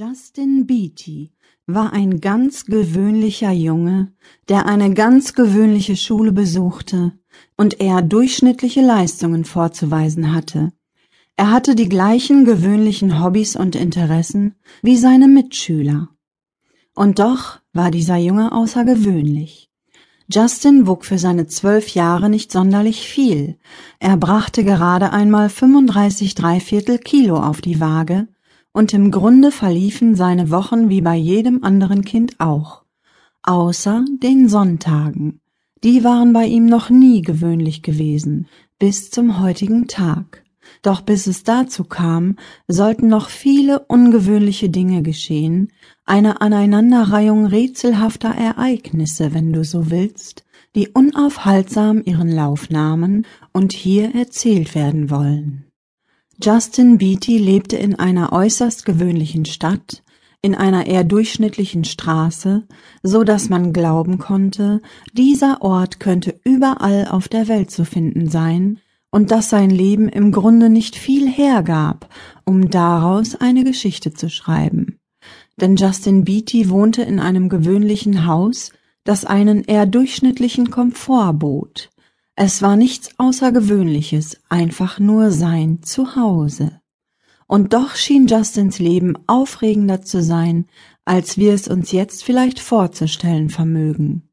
Justin Beatty war ein ganz gewöhnlicher Junge, der eine ganz gewöhnliche Schule besuchte und eher durchschnittliche Leistungen vorzuweisen hatte. Er hatte die gleichen gewöhnlichen Hobbys und Interessen wie seine Mitschüler. Und doch war dieser Junge außergewöhnlich. Justin wog für seine zwölf Jahre nicht sonderlich viel. Er brachte gerade einmal 35 Dreiviertel Kilo auf die Waage und im Grunde verliefen seine Wochen wie bei jedem anderen Kind auch, außer den Sonntagen. Die waren bei ihm noch nie gewöhnlich gewesen, bis zum heutigen Tag. Doch bis es dazu kam, sollten noch viele ungewöhnliche Dinge geschehen, eine Aneinanderreihung rätselhafter Ereignisse, wenn du so willst, die unaufhaltsam ihren Lauf nahmen und hier erzählt werden wollen. Justin Beatty lebte in einer äußerst gewöhnlichen Stadt, in einer eher durchschnittlichen Straße, so dass man glauben konnte, dieser Ort könnte überall auf der Welt zu finden sein und dass sein Leben im Grunde nicht viel hergab, um daraus eine Geschichte zu schreiben. Denn Justin Beatty wohnte in einem gewöhnlichen Haus, das einen eher durchschnittlichen Komfort bot. Es war nichts Außergewöhnliches, einfach nur sein Zuhause. Und doch schien Justins Leben aufregender zu sein, als wir es uns jetzt vielleicht vorzustellen vermögen.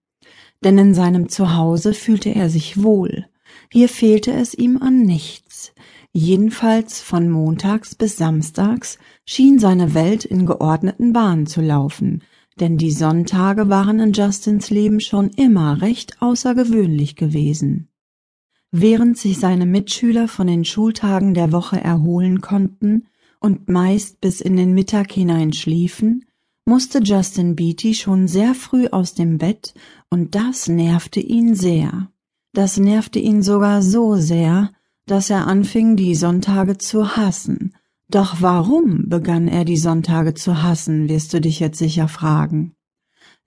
Denn in seinem Zuhause fühlte er sich wohl, hier fehlte es ihm an nichts, jedenfalls von montags bis samstags schien seine Welt in geordneten Bahnen zu laufen, denn die Sonntage waren in Justins Leben schon immer recht außergewöhnlich gewesen. Während sich seine Mitschüler von den Schultagen der Woche erholen konnten und meist bis in den Mittag hinein schliefen, musste Justin Beatty schon sehr früh aus dem Bett, und das nervte ihn sehr. Das nervte ihn sogar so sehr, dass er anfing, die Sonntage zu hassen. Doch warum begann er die Sonntage zu hassen, wirst du dich jetzt sicher fragen.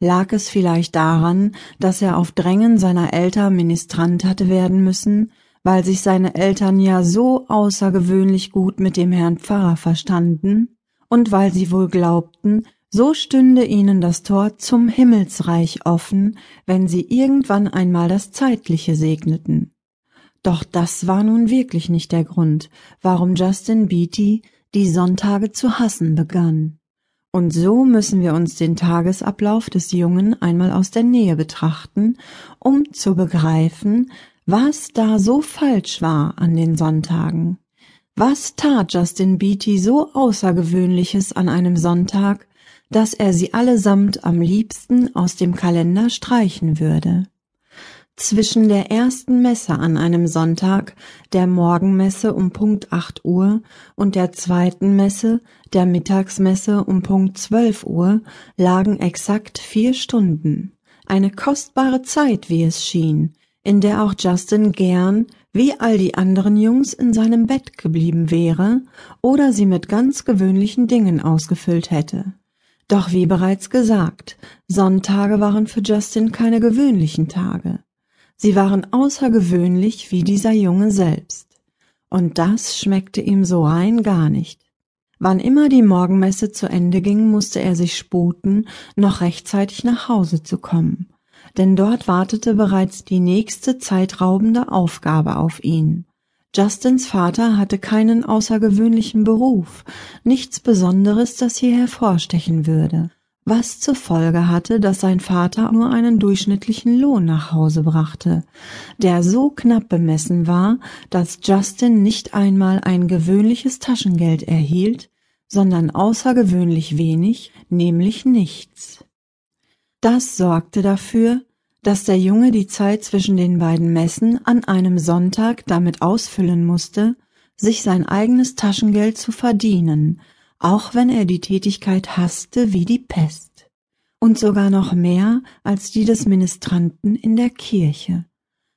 Lag es vielleicht daran, dass er auf Drängen seiner Eltern Ministrant hatte werden müssen, weil sich seine Eltern ja so außergewöhnlich gut mit dem Herrn Pfarrer verstanden und weil sie wohl glaubten, so stünde ihnen das Tor zum Himmelsreich offen, wenn sie irgendwann einmal das Zeitliche segneten. Doch das war nun wirklich nicht der Grund, warum Justin Beatty die Sonntage zu hassen begann. Und so müssen wir uns den Tagesablauf des Jungen einmal aus der Nähe betrachten, um zu begreifen, was da so falsch war an den Sonntagen. Was tat Justin Beatty so Außergewöhnliches an einem Sonntag, dass er sie allesamt am liebsten aus dem Kalender streichen würde? Zwischen der ersten Messe an einem Sonntag, der Morgenmesse um Punkt acht Uhr, und der zweiten Messe, der Mittagsmesse um Punkt zwölf Uhr, lagen exakt vier Stunden. Eine kostbare Zeit, wie es schien, in der auch Justin gern, wie all die anderen Jungs, in seinem Bett geblieben wäre oder sie mit ganz gewöhnlichen Dingen ausgefüllt hätte. Doch wie bereits gesagt, Sonntage waren für Justin keine gewöhnlichen Tage. Sie waren außergewöhnlich wie dieser Junge selbst. Und das schmeckte ihm so rein gar nicht. Wann immer die Morgenmesse zu Ende ging, musste er sich sputen, noch rechtzeitig nach Hause zu kommen, denn dort wartete bereits die nächste zeitraubende Aufgabe auf ihn. Justins Vater hatte keinen außergewöhnlichen Beruf, nichts Besonderes, das hier hervorstechen würde was zur Folge hatte, dass sein Vater nur einen durchschnittlichen Lohn nach Hause brachte, der so knapp bemessen war, dass Justin nicht einmal ein gewöhnliches Taschengeld erhielt, sondern außergewöhnlich wenig, nämlich nichts. Das sorgte dafür, dass der Junge die Zeit zwischen den beiden Messen an einem Sonntag damit ausfüllen musste, sich sein eigenes Taschengeld zu verdienen, auch wenn er die Tätigkeit hasste wie die Pest, und sogar noch mehr als die des Ministranten in der Kirche.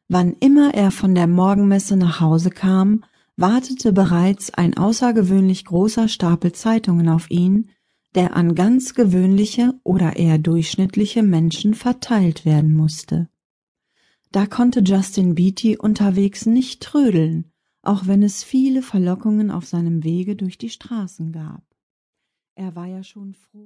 Wann immer er von der Morgenmesse nach Hause kam, wartete bereits ein außergewöhnlich großer Stapel Zeitungen auf ihn, der an ganz gewöhnliche oder eher durchschnittliche Menschen verteilt werden musste. Da konnte Justin Beatty unterwegs nicht trödeln, auch wenn es viele Verlockungen auf seinem Wege durch die Straßen gab. Er war ja schon froh